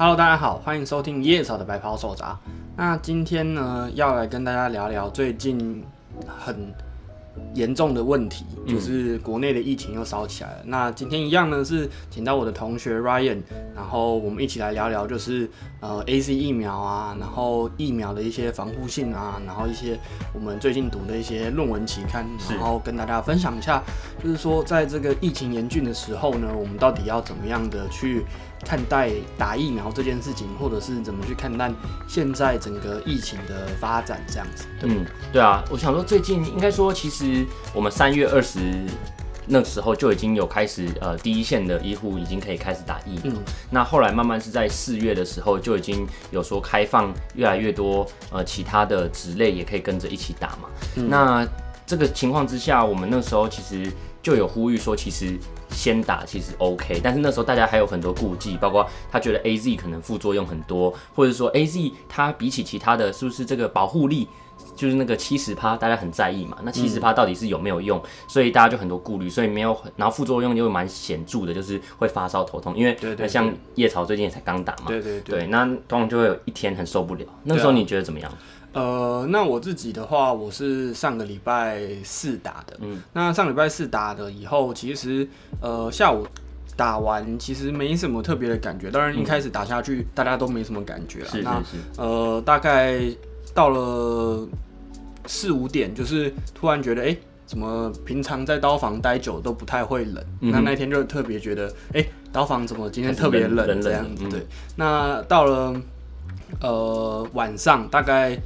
Hello，大家好，欢迎收听叶草的白袍手札。那今天呢，要来跟大家聊聊最近很严重的问题，就是国内的疫情又烧起来了。嗯、那今天一样呢，是请到我的同学 Ryan，然后我们一起来聊聊，就是呃 A C 疫苗啊，然后疫苗的一些防护性啊，然后一些我们最近读的一些论文期刊，然后跟大家分享一下，就是说在这个疫情严峻的时候呢，我们到底要怎么样的去看待打疫苗这件事情，或者是怎么去看待现在整个疫情的发展这样子。对。嗯，对啊，我想说最近应该说，其实我们三月二十那时候就已经有开始，呃，第一线的医护已经可以开始打疫苗。嗯。那后来慢慢是在四月的时候就已经有说开放越来越多，呃，其他的职类也可以跟着一起打嘛。嗯。那这个情况之下，我们那时候其实就有呼吁说，其实。先打其实 OK，但是那时候大家还有很多顾忌，包括他觉得 AZ 可能副作用很多，或者说 AZ 它比起其他的是不是这个保护力就是那个七十趴，大家很在意嘛？那七十趴到底是有没有用？嗯、所以大家就很多顾虑，所以没有，然后副作用又蛮显著的，就是会发烧头痛，因为像叶草最近也才刚打嘛，对对对，对，那通常就会有一天很受不了。那时候你觉得怎么样？呃，那我自己的话，我是上个礼拜四打的。嗯，那上礼拜四打的以后，其实呃下午打完，其实没什么特别的感觉。当然一开始打下去，嗯、大家都没什么感觉了。是是是。那呃，大概到了四五点，就是突然觉得，哎、欸，怎么平常在刀房待久都不太会冷？嗯、那那天就特别觉得，哎、欸，刀房怎么今天特别冷这样子？对。那到了呃晚上，大概。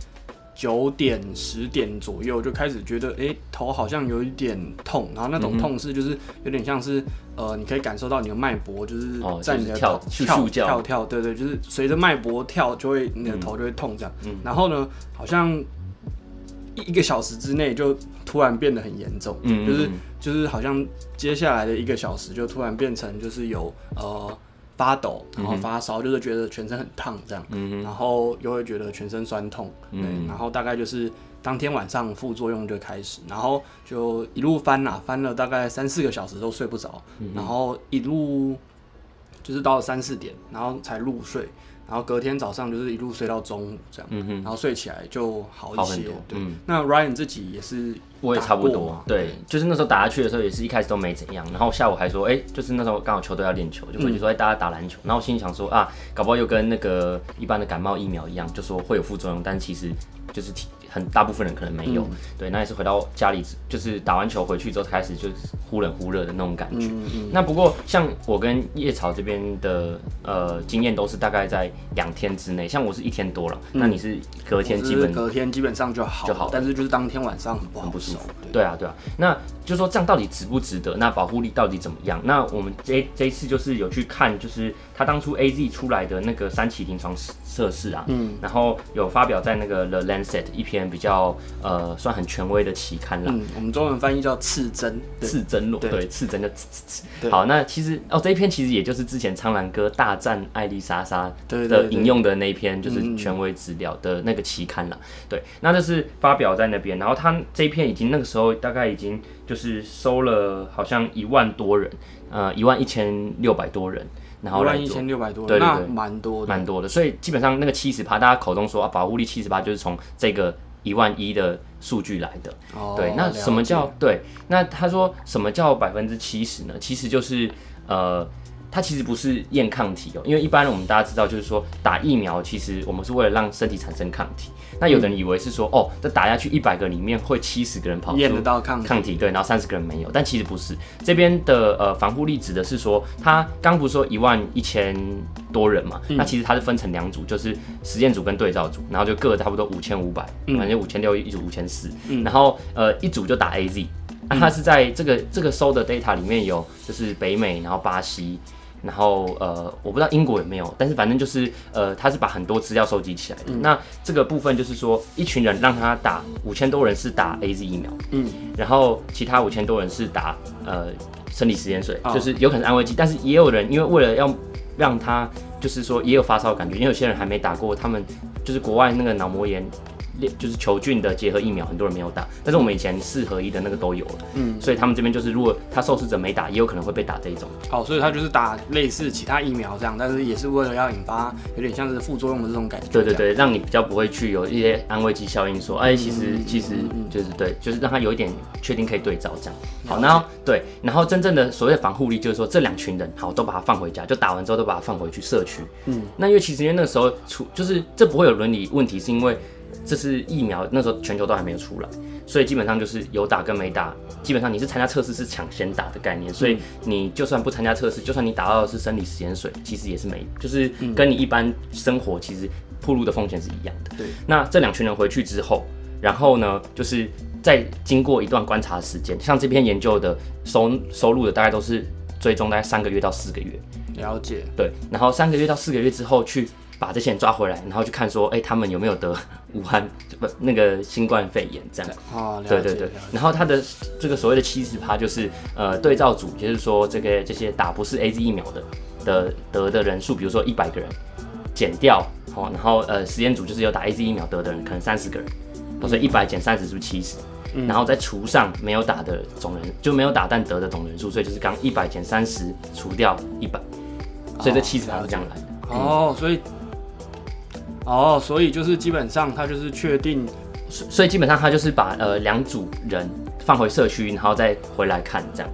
九点十点左右就开始觉得，哎、欸，头好像有一点痛，然后那种痛是就是有点像是，呃，你可以感受到你的脉搏就是在你的头、哦就是、跳跳跳跳，对对，就是随着脉搏跳就会你的头就会痛这样。嗯、然后呢，好像一一个小时之内就突然变得很严重，嗯、就是就是好像接下来的一个小时就突然变成就是有呃。发抖，然后发烧，就是觉得全身很烫这样，嗯、然后又会觉得全身酸痛，对，嗯、然后大概就是当天晚上副作用就开始，然后就一路翻啊，翻了大概三四个小时都睡不着，嗯、然后一路就是到了三四点，然后才入睡。然后隔天早上就是一路睡到中午这样，嗯、哼然后睡起来就好一些。多对，嗯、那 Ryan 自己也是，我也差不多。对，就是那时候打下去的时候，也是一开始都没怎样。然后下午还说，哎，就是那时候刚好球队要练球，就回去说，哎，大家打篮球。然后我心里想说，啊，搞不好又跟那个一般的感冒疫苗一样，就说会有副作用，但其实就是体。很大部分人可能没有，嗯、对，那也是回到家里，就是打完球回去之后开始就是忽冷忽热的那种感觉。嗯嗯、那不过像我跟叶草这边的呃经验都是大概在两天之内，像我是一天多了，嗯、那你是隔天基本隔天基本上就好就好，但是就是当天晚上很不好，很不舒服。对啊对啊，那就说这样到底值不值得？那保护力到底怎么样？那我们这这一次就是有去看，就是他当初 AZ 出来的那个三期临床测试啊，嗯，然后有发表在那个 The Lancet 一篇。比较呃，算很权威的期刊啦。嗯，我们中文翻译叫刺针，刺针络，对，刺针就刺刺刺。好，那其实哦，这一篇其实也就是之前苍兰哥大战艾丽莎莎的引用的那一篇，就是权威资料的那个期刊啦。对，那这是发表在那边，然后他这一篇已经那个时候大概已经就是收了好像一万多人，呃，一万一千六百多人。然后一千六百多，对对对，蛮多的，蛮多的。所以基本上那个七十趴，大家口中说啊，保护力七十趴，就是从这个一万一的数据来的。哦，对，那什么叫对？那他说什么叫百分之七十呢？其实就是呃。它其实不是验抗体哦，因为一般我们大家知道，就是说打疫苗，其实我们是为了让身体产生抗体。那有的人以为是说，哦，这打下去一百个里面会七十个人跑出验得到抗体，抗体对，然后三十个人没有，但其实不是。这边的呃防护力指的是说，它刚不是说一万一千多人嘛？嗯、那其实它是分成两组，就是实验组跟对照组，然后就各差不多五千五百，反正五千六一组五千四，然后呃一组就打 AZ，那它是在这个这个收的 data 里面有就是北美，然后巴西。然后呃，我不知道英国有没有，但是反正就是呃，他是把很多资料收集起来的。嗯、那这个部分就是说，一群人让他打五千多人是打 AZ 疫苗，嗯，然后其他五千多人是打呃生理食盐水，哦、就是有可能安慰剂，但是也有人因为为了要让他就是说也有发烧感觉，因为有些人还没打过，他们就是国外那个脑膜炎就是球菌的结合疫苗，很多人没有打，但是我们以前四合一的那个都有了，嗯，所以他们这边就是如果他受试者没打，也有可能会被打这一种。哦，所以他就是打类似其他疫苗这样，但是也是为了要引发有点像是副作用的这种感觉。对对对，让你比较不会去有一些安慰剂效应，说哎，其实其实就是对，就是让他有一点确定可以对照这样。好，然后对，然后真正的所谓的防护力就是说这两群人好都把他放回家，就打完之后都把他放回去社区。嗯，那因为其实因为那个时候出就是这不会有伦理问题，是因为。这是疫苗，那时候全球都还没有出来，所以基本上就是有打跟没打，基本上你是参加测试是抢先打的概念，所以你就算不参加测试，就算你打到的是生理食盐水，其实也是没，就是跟你一般生活其实铺路的风险是一样的。对，那这两群人回去之后，然后呢，就是在经过一段观察时间，像这篇研究的收收录的大概都是追踪大概三个月到四个月。了解。对，然后三个月到四个月之后去。把这些人抓回来，然后去看说，哎、欸，他们有没有得武汉不那个新冠肺炎这样？哦，对对对。然后他的这个所谓的七十趴就是呃对照组，就是说这个这些打不是 AZ 疫苗的的得的人数，比如说一百个人减掉，哦，然后呃实验组就是有打 AZ 疫苗得的人，可能三十个人，所以一百减三十是不是七十？然后再除上没有打的总人，就没有打但得的总人数，所以就是刚一百减三十除掉一百，所以这七十趴是这样来的。哦，所以。哦，所以就是基本上他就是确定，所以基本上他就是把呃两组人放回社区，然后再回来看这样。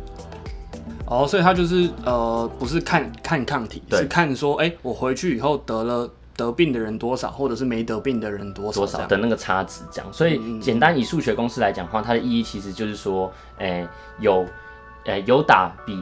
哦，所以他就是呃不是看看抗体，对是看说哎、欸、我回去以后得了得病的人多少，或者是没得病的人多少，多少的那个差值这样。所以简单以数学公式来讲的话，它的意义其实就是说，哎、欸、有哎、欸、有打比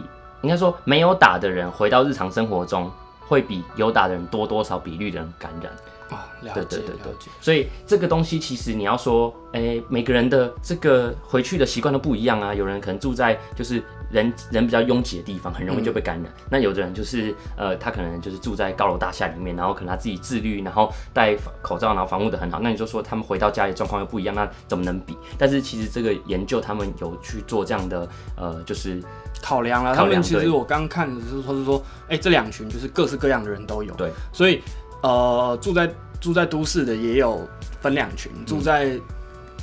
应该说没有打的人回到日常生活中会比有打的人多多少比率的人感染。啊，了解，对对对对。所以这个东西其实你要说，哎、欸，每个人的这个回去的习惯都不一样啊。有人可能住在就是人人比较拥挤的地方，很容易就被感染。嗯、那有的人就是呃，他可能就是住在高楼大厦里面，然后可能他自己自律，然后戴口罩，然后防护的很好。那你就说他们回到家里状况又不一样，那怎么能比？但是其实这个研究他们有去做这样的呃，就是考量了。他们其实我刚看的是说是说，哎、欸，这两群就是各式各样的人都有。对，所以。呃，住在住在都市的也有分两群，嗯、住在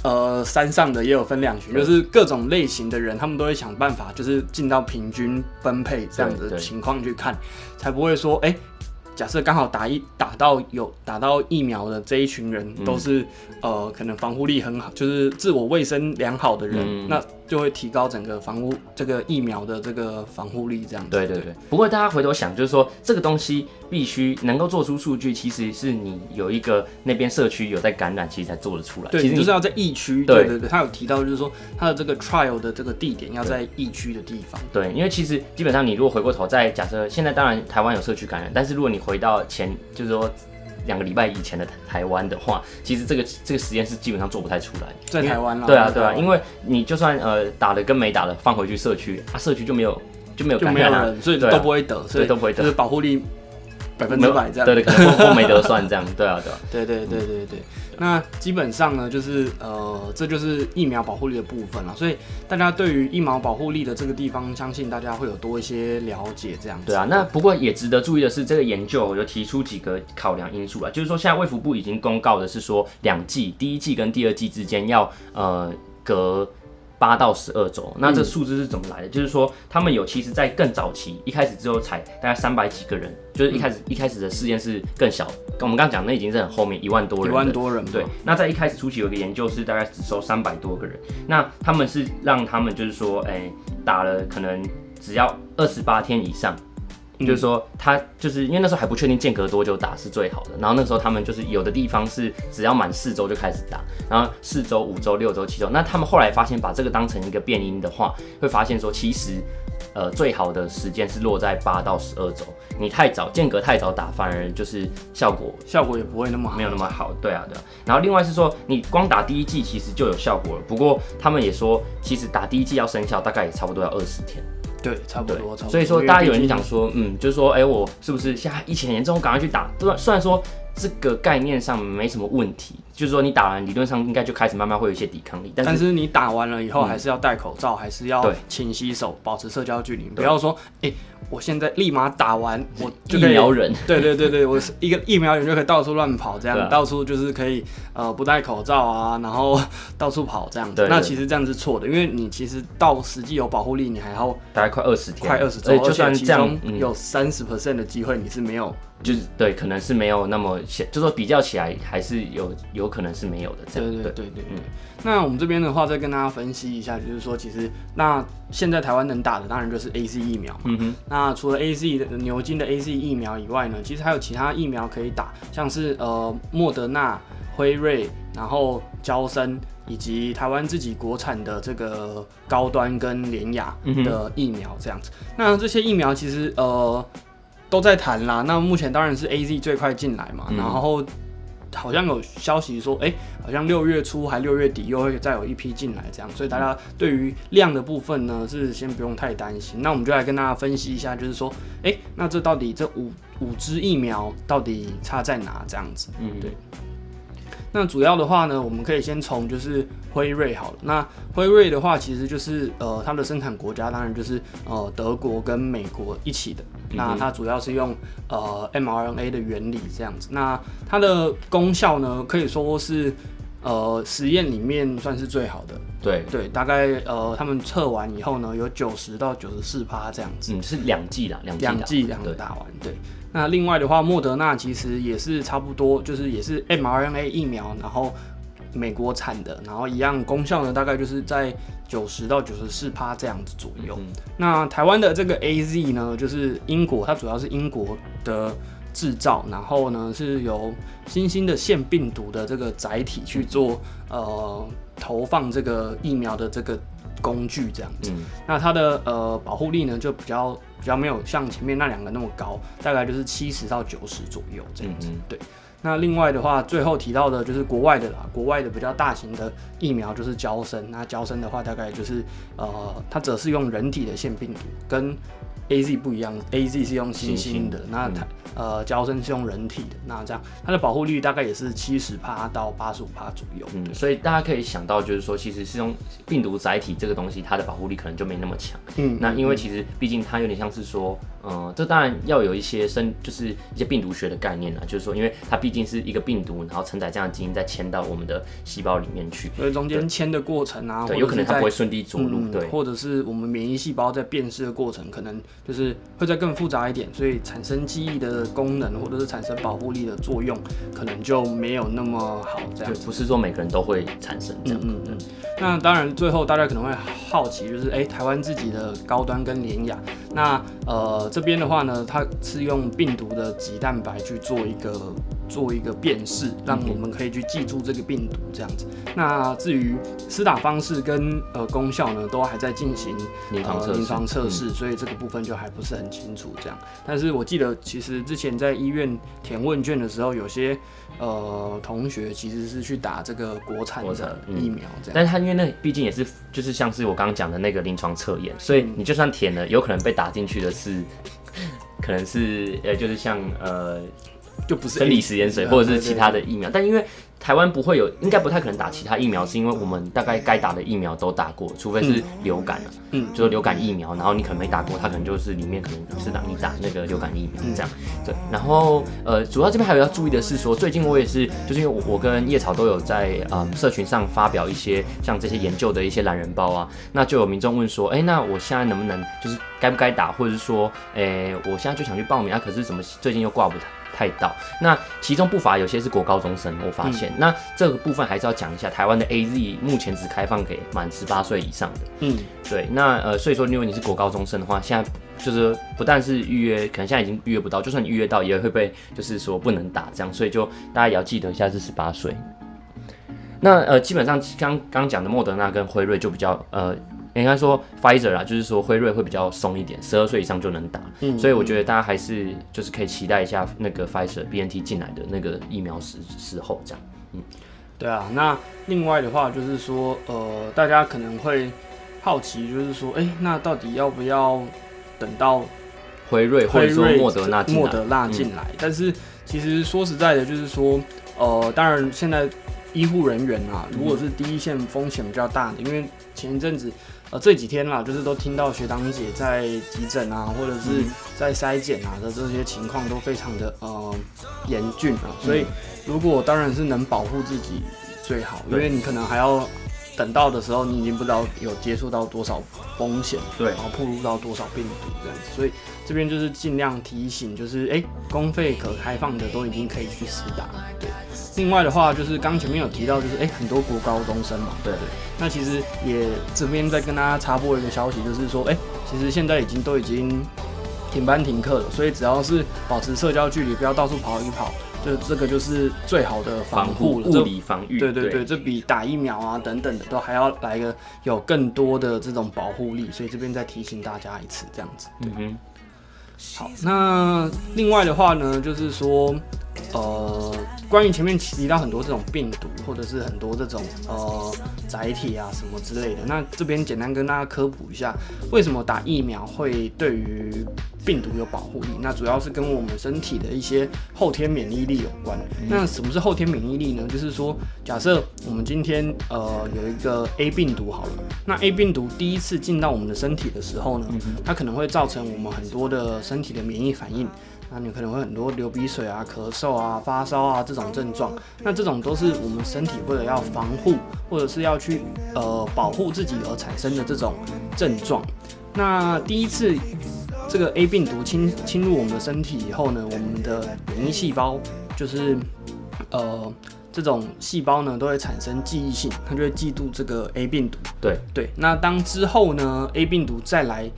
呃山上的也有分两群，就是各种类型的人，他们都会想办法，就是进到平均分配这样子的情况去看，才不会说，哎、欸，假设刚好打一打到有打到疫苗的这一群人都是、嗯、呃可能防护力很好，就是自我卫生良好的人，嗯、那。就会提高整个防护这个疫苗的这个防护力，这样子。对对对。不过大家回头想，就是说这个东西必须能够做出数据，其实是你有一个那边社区有在感染，其实才做得出来。对，其实就是要在疫区。对对对。他有提到，就是说他的这个 trial 的这个地点要在疫区的地方。对，因为其实基本上你如果回过头，在假设现在当然台湾有社区感染，但是如果你回到前，就是说。两个礼拜以前的台湾的话，其实这个这个实验是基本上做不太出来。在台湾了。对啊对啊，因为你就算呃打了跟没打了放回去社区啊，社区就没有就没有感染了，所以都不会得，所以都不会得，就是保护力百分之百这样。对对，可能都没得算这样。对啊对啊。对对对对对。那基本上呢，就是呃，这就是疫苗保护力的部分了。所以大家对于疫苗保护力的这个地方，相信大家会有多一些了解。这样。对啊，那不过也值得注意的是，这个研究有提出几个考量因素啊，就是说现在卫福部已经公告的是说，两剂，第一剂跟第二剂之间要呃隔。八到十二周，那这数字是怎么来的？嗯、就是说，他们有其实，在更早期一开始只有采大概三百几个人，就是一开始、嗯、一开始的试验是更小。跟我们刚刚讲，那已经是很后面一万多人，一万多人。对，那在一开始初期有一个研究是大概只收三百多个人，那他们是让他们就是说，哎、欸，打了可能只要二十八天以上。就是说，他就是因为那时候还不确定间隔多久打是最好的，然后那时候他们就是有的地方是只要满四周就开始打，然后四周、五周、六周、七周，那他们后来发现把这个当成一个变音的话，会发现说其实呃最好的时间是落在八到十二周，你太早间隔太早打，反而就是效果效果也不会那么好，没有那么好。对啊，对啊。然后另外是说，你光打第一季其实就有效果了，不过他们也说，其实打第一季要生效大概也差不多要二十天。对，差不多。差不多，所以说，大家有人讲说，嗯，就是说，哎、欸，我是不是现在疫情很严重，赶快去打？对，虽然说这个概念上没什么问题，就是说你打完，理论上应该就开始慢慢会有一些抵抗力。但是，但是你打完了以后，还是要戴口罩，嗯、还是要勤洗手，保持社交距离。不要说，哎、欸，我现在立马打完，我就可以疫苗人。对对对对，我是一个疫苗人就可以到处乱跑，这样、啊、到处就是可以呃不戴口罩啊，然后到处跑这样子。对那其实这样是错的，因为你其实到实际有保护力，你还要大概快二十天，快二十周，就算这样有三十 percent 的机会你是没有。就是对，可能是没有那么显，就说比较起来还是有有可能是没有的这样。对对对对对。嗯、那我们这边的话，再跟大家分析一下，就是说，其实那现在台湾能打的当然就是 AZ 疫苗嘛。嗯哼。那除了 AZ 的牛津的 AZ 疫苗以外呢，其实还有其他疫苗可以打，像是呃莫德纳、辉瑞，然后交生，以及台湾自己国产的这个高端跟联雅的疫苗这样子。嗯、那这些疫苗其实呃。都在谈啦，那目前当然是 AZ 最快进来嘛，嗯、然后好像有消息说，哎、欸，好像六月初还六月底又会再有一批进来，这样，所以大家对于量的部分呢，是先不用太担心。那我们就来跟大家分析一下，就是说，哎、欸，那这到底这五五支疫苗到底差在哪？这样子，嗯，对。那主要的话呢，我们可以先从就是辉瑞好了。那辉瑞的话，其实就是呃，它的生产国家当然就是呃德国跟美国一起的。那它主要是用呃 mRNA 的原理这样子。那它的功效呢，可以说是呃实验里面算是最好的。对对，大概呃他们测完以后呢，有九十到九十四趴这样子。嗯，是两剂啦，两两剂两个打完，对。那另外的话，莫德纳其实也是差不多，就是也是 mRNA 疫苗，然后美国产的，然后一样功效呢，大概就是在九十到九十四趴这样子左右。嗯、那台湾的这个 AZ 呢，就是英国，它主要是英国的制造，然后呢是由新兴的腺病毒的这个载体去做呃投放这个疫苗的这个工具这样子。嗯、那它的呃保护力呢就比较。比较没有像前面那两个那么高，大概就是七十到九十左右这样子。对，那另外的话，最后提到的就是国外的啦，国外的比较大型的疫苗就是胶生。那胶生的话，大概就是呃，它只是用人体的腺病毒，跟 AZ 不一样，AZ 是用新兴的，那它。嗯呃，胶身是用人体的，那这样它的保护率大概也是七十帕到八十五帕左右。嗯，所以大家可以想到，就是说，其实是用病毒载体这个东西，它的保护力可能就没那么强。嗯，那因为其实毕竟它有点像是说，呃，这当然要有一些生，就是一些病毒学的概念啦，就是说，因为它毕竟是一个病毒，然后承载这样的基因再迁到我们的细胞里面去，所以中间迁的过程啊，对，有可能它不会顺利着陆，对，或者是我们免疫细胞在辨识的过程，可能就是会再更复杂一点，所以产生记忆的功能或者是。产生保护力的作用，可能就没有那么好。这样不是说每个人都会产生这样。嗯嗯，嗯。那当然，最后大家可能会好奇，就是哎、欸，台湾自己的高端跟联雅，那呃这边的话呢，它是用病毒的棘蛋白去做一个做一个辨识，让我们可以去记住这个病毒这样子。那至于施打方式跟呃功效呢，都还在进行临床临床测试，所以这个部分就还不是很清楚这样。但是我记得，其实之前在医院填问卷的时候，有些呃同学其实是去打这个国产的疫苗这样。但是他因为那毕竟也是就是像是我刚刚讲的那个临床测验，所以你就算填了，有可能被打进去的是，可能是呃就是像呃。就不是生理食盐水或者是其他的疫苗，但因为台湾不会有，应该不太可能打其他疫苗，是因为我们大概该打的疫苗都打过，除非是流感了，嗯，就是流感疫苗，然后你可能没打过，它可能就是里面可能是让你打那个流感疫苗这样，对，然后呃，主要这边还有要注意的是说，最近我也是，就是因为我我跟叶草都有在嗯社群上发表一些像这些研究的一些懒人包啊，那就有民众问说，哎，那我现在能不能就是该不该打，或者是说，哎，我现在就想去报名啊，可是怎么最近又挂不到。太到，那其中不乏有些是国高中生，我发现，嗯、那这个部分还是要讲一下，台湾的 AZ 目前只开放给满十八岁以上的，嗯，对，那呃，所以说，如果你是国高中生的话，现在就是不但是预约，可能现在已经预约不到，就算你预约到，也会被就是说不能打这样，所以就大家也要记得一下是十八岁。那呃，基本上刚刚讲的莫德纳跟辉瑞就比较呃。应该说 Pfizer 啊，就是说辉瑞会比较松一点，十二岁以上就能打，嗯，所以我觉得大家还是就是可以期待一下那个 Pfizer BNT 进来的那个疫苗时时候这样，嗯，对啊，那另外的话就是说，呃，大家可能会好奇，就是说，哎、欸，那到底要不要等到辉瑞或者说莫德纳莫德纳进来？嗯、但是其实说实在的，就是说，呃，当然现在。医护人员啊，如果是第一线风险比较大的，因为前一阵子呃这几天啦，就是都听到学长姐在急诊啊，或者是在筛检啊的这些情况都非常的呃严峻啊，所以如果当然是能保护自己最好，因为你可能还要。等到的时候，你已经不知道有接触到多少风险，对，然后暴露到多少病毒这样子，所以这边就是尽量提醒，就是哎，公费可开放的都已经可以去实打，对。另外的话，就是刚前面有提到，就是哎，很多国高中生嘛，对对。那其实也这边再跟大家插播一个消息，就是说，哎，其实现在已经都已经停班停课了，所以只要是保持社交距离，不要到处跑一跑。就这个就是最好的防护了，物理防御。对对对，这比打疫苗啊等等的都还要来个有更多的这种保护力，所以这边再提醒大家一次，这样子。对。嗯、好，那另外的话呢，就是说，呃。关于前面提到很多这种病毒，或者是很多这种呃载体啊什么之类的，那这边简单跟大家科普一下，为什么打疫苗会对于病毒有保护力？那主要是跟我们身体的一些后天免疫力有关。那什么是后天免疫力呢？就是说，假设我们今天呃有一个 A 病毒好了，那 A 病毒第一次进到我们的身体的时候呢，它可能会造成我们很多的身体的免疫反应。那你可能会很多流鼻水啊、咳嗽啊、发烧啊这种症状，那这种都是我们身体为了要防护或者是要去呃保护自己而产生的这种症状。那第一次这个 A 病毒侵侵入我们的身体以后呢，我们的免疫细胞就是呃这种细胞呢都会产生记忆性，它就会记住这个 A 病毒。对对，那当之后呢 A 病毒再来。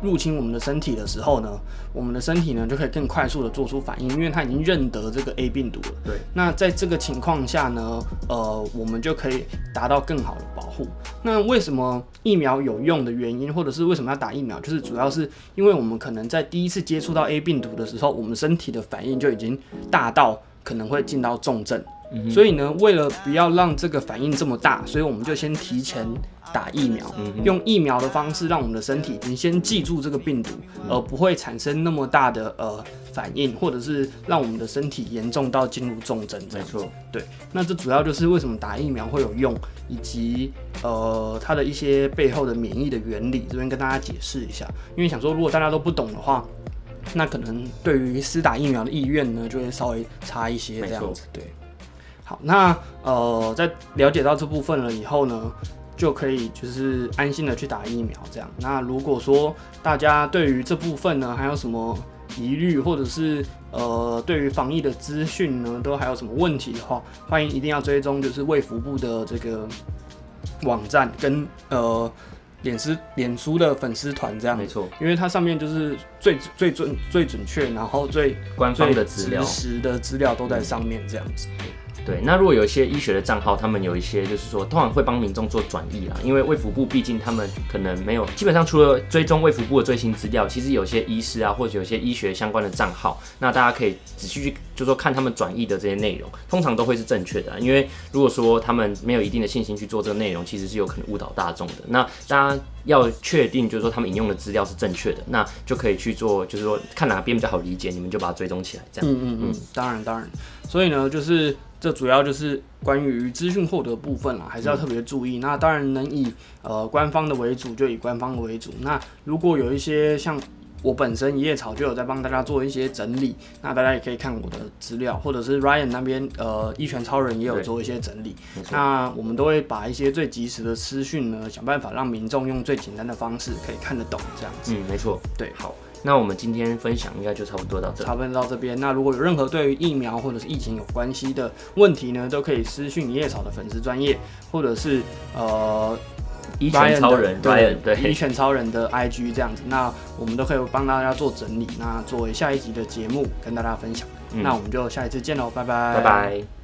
入侵我们的身体的时候呢，我们的身体呢就可以更快速的做出反应，因为它已经认得这个 A 病毒了。对。那在这个情况下呢，呃，我们就可以达到更好的保护。那为什么疫苗有用的原因，或者是为什么要打疫苗，就是主要是因为我们可能在第一次接触到 A 病毒的时候，我们身体的反应就已经大到可能会进到重症。嗯。所以呢，为了不要让这个反应这么大，所以我们就先提前。打疫苗，用疫苗的方式让我们的身体你先记住这个病毒，而不会产生那么大的呃反应，或者是让我们的身体严重到进入重症。没错，对。那这主要就是为什么打疫苗会有用，以及呃它的一些背后的免疫的原理，这边跟大家解释一下。因为想说，如果大家都不懂的话，那可能对于施打疫苗的意愿呢，就会稍微差一些这样子。对。好，那呃在了解到这部分了以后呢，就可以就是安心的去打疫苗，这样。那如果说大家对于这部分呢，还有什么疑虑，或者是呃对于防疫的资讯呢，都还有什么问题的话，欢迎一定要追踪就是卫福部的这个网站跟呃脸书脸书的粉丝团这样。没错，因为它上面就是最最准最准确，然后最官方的资料、实的资料都在上面这样子。对，那如果有一些医学的账号，他们有一些就是说，通常会帮民众做转译啦，因为卫福部毕竟他们可能没有，基本上除了追踪卫福部的最新资料，其实有些医师啊，或者有些医学相关的账号，那大家可以仔细去，就是说看他们转译的这些内容，通常都会是正确的。因为如果说他们没有一定的信心去做这个内容，其实是有可能误导大众的。那大家要确定，就是说他们引用的资料是正确的，那就可以去做，就是说看哪边比较好理解，你们就把它追踪起来，这样。嗯嗯嗯，当然当然。所以呢，就是。这主要就是关于资讯获得部分啦，还是要特别注意。嗯、那当然能以呃官方的为主，就以官方的为主。那如果有一些像我本身一叶草就有在帮大家做一些整理，那大家也可以看我的资料，或者是 Ryan 那边呃一拳超人也有做一些整理。那我们都会把一些最及时的资讯呢，想办法让民众用最简单的方式可以看得懂这样子。嗯，没错。对，好。那我们今天分享应该就差不多到这，差不多到这边。那如果有任何对于疫苗或者是疫情有关系的问题呢，都可以私讯一叶草的粉丝专业，或者是呃一拳超人对对一拳超人的 IG 这样子，那我们都可以帮大家做整理，那作为下一集的节目跟大家分享。嗯、那我们就下一次见喽，拜拜，拜拜。